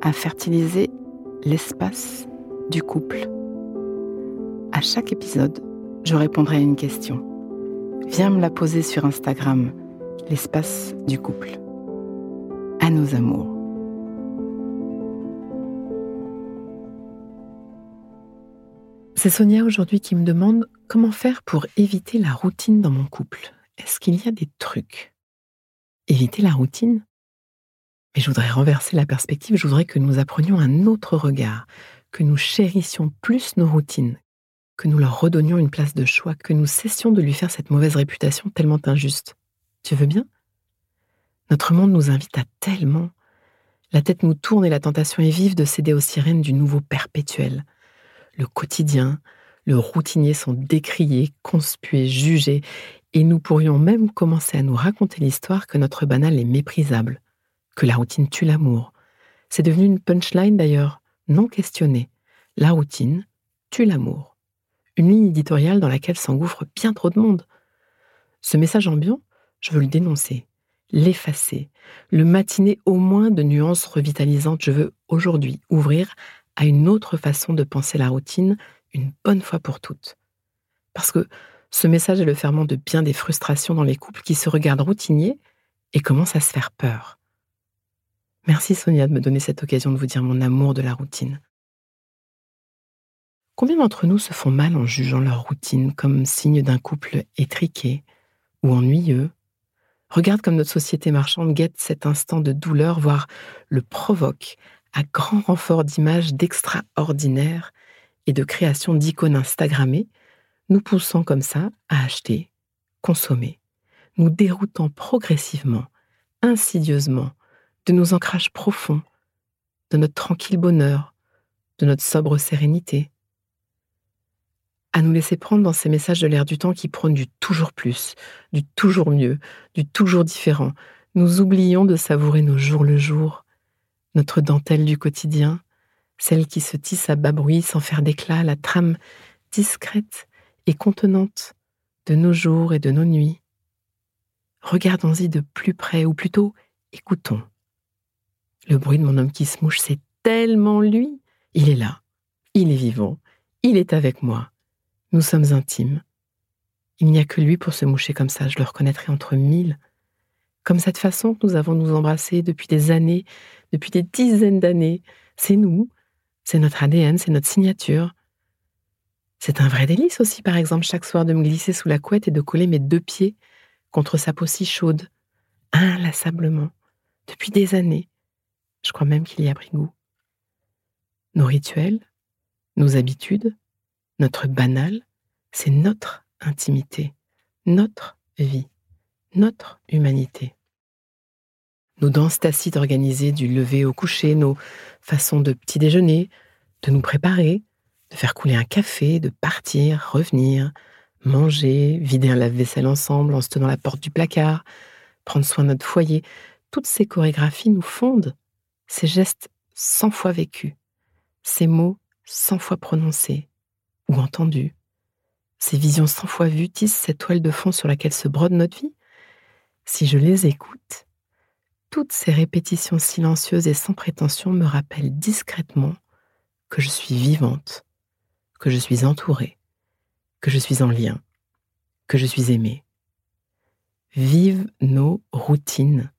à fertiliser l'espace du couple. À chaque épisode, je répondrai à une question. Viens me la poser sur Instagram, l'espace du couple. À nos amours. C'est Sonia aujourd'hui qui me demande comment faire pour éviter la routine dans mon couple. Est-ce qu'il y a des trucs? Éviter la routine? Mais je voudrais renverser la perspective, je voudrais que nous apprenions un autre regard, que nous chérissions plus nos routines, que nous leur redonnions une place de choix, que nous cessions de lui faire cette mauvaise réputation tellement injuste. Tu veux bien? Notre monde nous invite à tellement. La tête nous tourne et la tentation est vive de céder aux sirènes du nouveau perpétuel le quotidien, le routinier sont décriés, conspués, jugés, et nous pourrions même commencer à nous raconter l'histoire que notre banal est méprisable, que la routine tue l'amour. C'est devenu une punchline d'ailleurs, non questionnée. La routine tue l'amour. Une ligne éditoriale dans laquelle s'engouffre bien trop de monde. Ce message ambiant, je veux le dénoncer, l'effacer, le matiner au moins de nuances revitalisantes. Je veux aujourd'hui ouvrir à une autre façon de penser la routine une bonne fois pour toutes. Parce que ce message est le ferment de bien des frustrations dans les couples qui se regardent routiniers et commencent à se faire peur. Merci Sonia de me donner cette occasion de vous dire mon amour de la routine. Combien d'entre nous se font mal en jugeant leur routine comme signe d'un couple étriqué ou ennuyeux? Regarde comme notre société marchande guette cet instant de douleur, voire le provoque à grand renfort d'images d'extraordinaire et de création d'icônes Instagrammées, nous poussant comme ça à acheter, consommer, nous déroutant progressivement, insidieusement, de nos ancrages profonds, de notre tranquille bonheur, de notre sobre sérénité, à nous laisser prendre dans ces messages de l'air du temps qui prônent du toujours plus, du toujours mieux, du toujours différent. Nous oublions de savourer nos jours le jour, notre dentelle du quotidien, celle qui se tisse à bas bruit sans faire d'éclat, la trame discrète et contenante de nos jours et de nos nuits. Regardons-y de plus près, ou plutôt écoutons. Le bruit de mon homme qui se mouche, c'est tellement lui. Il est là, il est vivant, il est avec moi. Nous sommes intimes. Il n'y a que lui pour se moucher comme ça, je le reconnaîtrai entre mille comme cette façon que nous avons nous embrasser depuis des années, depuis des dizaines d'années. C'est nous, c'est notre ADN, c'est notre signature. C'est un vrai délice aussi, par exemple, chaque soir de me glisser sous la couette et de coller mes deux pieds contre sa peau si chaude, inlassablement, depuis des années. Je crois même qu'il y a pris goût. Nos rituels, nos habitudes, notre banal, c'est notre intimité, notre vie notre humanité. Nos danses tacites organisées du lever au coucher, nos façons de petit déjeuner, de nous préparer, de faire couler un café, de partir, revenir, manger, vider un lave-vaisselle ensemble en se tenant la porte du placard, prendre soin de notre foyer, toutes ces chorégraphies nous fondent, ces gestes cent fois vécus, ces mots cent fois prononcés ou entendus, ces visions cent fois vues tissent cette toile de fond sur laquelle se brode notre vie si je les écoute, toutes ces répétitions silencieuses et sans prétention me rappellent discrètement que je suis vivante, que je suis entourée, que je suis en lien, que je suis aimée. Vive nos routines,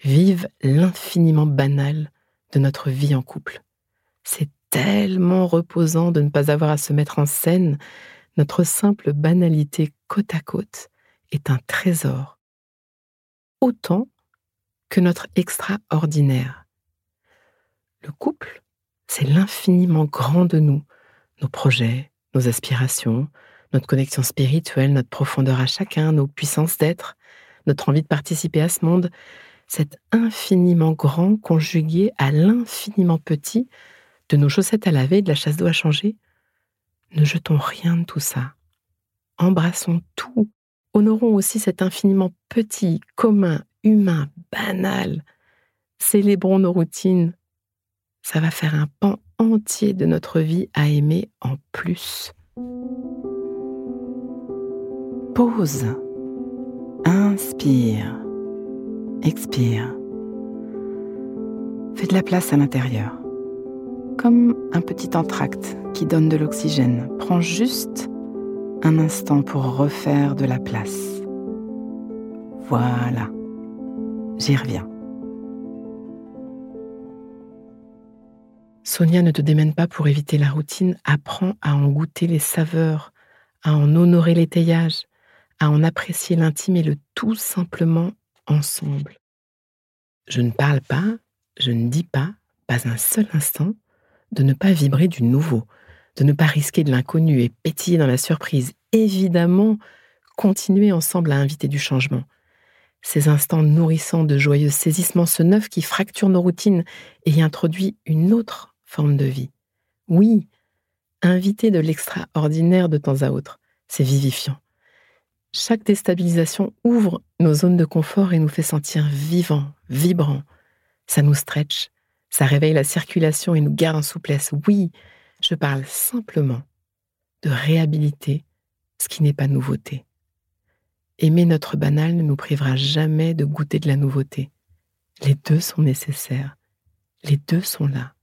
vive l'infiniment banal de notre vie en couple, C'est tellement reposant de ne pas avoir à se mettre en scène. Notre simple banalité côte à côte est un trésor. Autant que notre extraordinaire. Le couple, c'est l'infiniment grand de nous, nos projets, nos aspirations, notre connexion spirituelle, notre profondeur à chacun, nos puissances d'être, notre envie de participer à ce monde, cet infiniment grand conjugué à l'infiniment petit de nos chaussettes à laver et de la chasse d'eau à changer. Ne jetons rien de tout ça. Embrassons tout. Honorons aussi cet infiniment petit, commun, humain, banal. Célébrons nos routines. Ça va faire un pan entier de notre vie à aimer en plus. Pause. Inspire. Expire. Fais de la place à l'intérieur. Comme un petit entracte qui donne de l'oxygène. Prends juste un instant pour refaire de la place. Voilà. J'y reviens. Sonia ne te démène pas pour éviter la routine, apprends à en goûter les saveurs, à en honorer l'étayage, à en apprécier l'intime et le tout simplement ensemble. Je ne parle pas, je ne dis pas, pas un seul instant, de ne pas vibrer du nouveau, de ne pas risquer de l'inconnu et pétiller dans la surprise. Évidemment, continuer ensemble à inviter du changement. Ces instants nourrissants de joyeux saisissements, ce neuf qui fracture nos routines et introduit une autre forme de vie. Oui, inviter de l'extraordinaire de temps à autre, c'est vivifiant. Chaque déstabilisation ouvre nos zones de confort et nous fait sentir vivants, vibrants. Ça nous stretch, ça réveille la circulation et nous garde en souplesse. Oui, je parle simplement de réhabiliter ce qui n'est pas nouveauté. Aimer notre banal ne nous privera jamais de goûter de la nouveauté. Les deux sont nécessaires. Les deux sont là.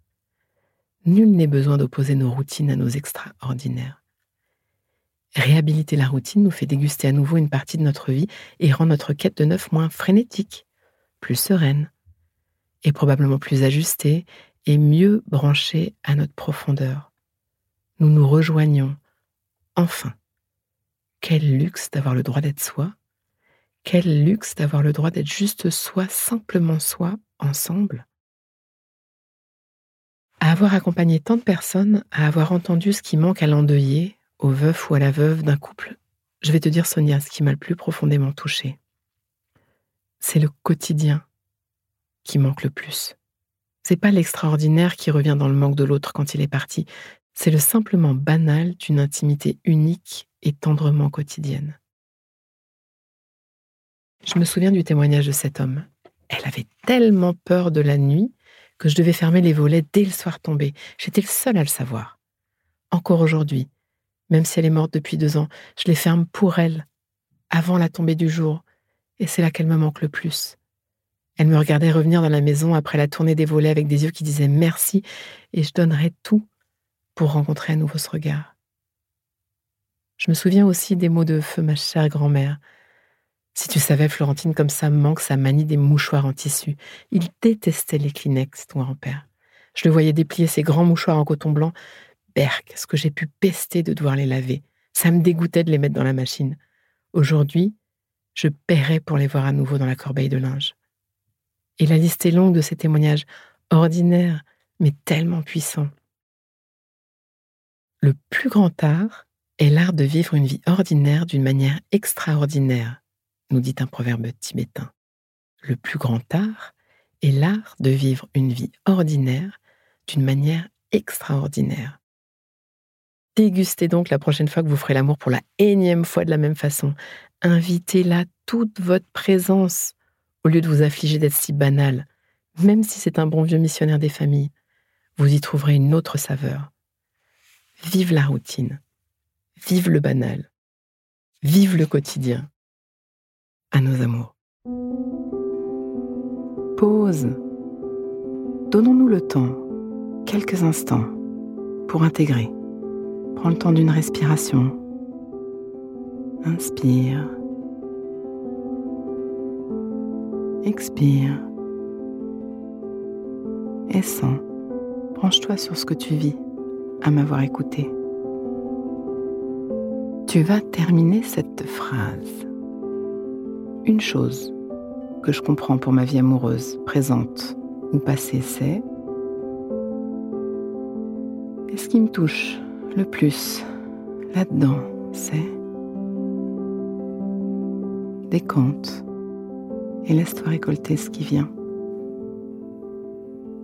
Nul n'est besoin d'opposer nos routines à nos extraordinaires. Réhabiliter la routine nous fait déguster à nouveau une partie de notre vie et rend notre quête de neuf moins frénétique, plus sereine, et probablement plus ajustée et mieux branchée à notre profondeur. Nous nous rejoignons, enfin. Quel luxe d'avoir le droit d'être soi, quel luxe d'avoir le droit d'être juste soi, simplement soi, ensemble. À avoir accompagné tant de personnes, à avoir entendu ce qui manque à l'endeuillé, au veuf ou à la veuve d'un couple, je vais te dire, Sonia, ce qui m'a le plus profondément touché. C'est le quotidien qui manque le plus. C'est pas l'extraordinaire qui revient dans le manque de l'autre quand il est parti, c'est le simplement banal d'une intimité unique et tendrement quotidienne. Je me souviens du témoignage de cet homme. Elle avait tellement peur de la nuit que je devais fermer les volets dès le soir tombé. J'étais le seul à le savoir. Encore aujourd'hui, même si elle est morte depuis deux ans, je les ferme pour elle, avant la tombée du jour, et c'est là qu'elle me manque le plus. Elle me regardait revenir dans la maison après la tournée des volets avec des yeux qui disaient merci, et je donnerais tout pour rencontrer à nouveau ce regard. Je me souviens aussi des mots de feu ma chère grand-mère. Si tu savais, Florentine, comme ça manque sa manie des mouchoirs en tissu. Il détestait les Kleenex, ton grand-père. Je le voyais déplier ses grands mouchoirs en coton blanc, Ce que j'ai pu pester de devoir les laver. Ça me dégoûtait de les mettre dans la machine. Aujourd'hui, je paierais pour les voir à nouveau dans la corbeille de linge. Et la liste est longue de ces témoignages ordinaires, mais tellement puissants. Le plus grand art est l'art de vivre une vie ordinaire d'une manière extraordinaire, nous dit un proverbe tibétain. Le plus grand art est l'art de vivre une vie ordinaire d'une manière extraordinaire. Dégustez donc la prochaine fois que vous ferez l'amour pour la énième fois de la même façon. Invitez-la toute votre présence au lieu de vous affliger d'être si banal. Même si c'est un bon vieux missionnaire des familles, vous y trouverez une autre saveur. Vive la routine. Vive le banal. Vive le quotidien. À nos amours. Pause. Donnons-nous le temps, quelques instants, pour intégrer Prends le temps d'une respiration. Inspire. Expire. Et sens Branche-toi sur ce que tu vis à m'avoir écouté. Tu vas terminer cette phrase. Une chose que je comprends pour ma vie amoureuse, présente ou passée, c'est et ce qui me touche? Le plus là-dedans, c'est décompte et laisse-toi récolter ce qui vient.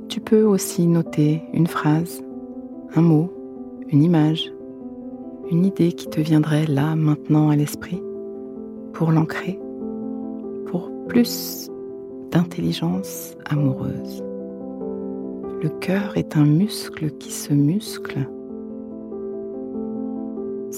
Tu peux aussi noter une phrase, un mot, une image, une idée qui te viendrait là, maintenant à l'esprit, pour l'ancrer, pour plus d'intelligence amoureuse. Le cœur est un muscle qui se muscle.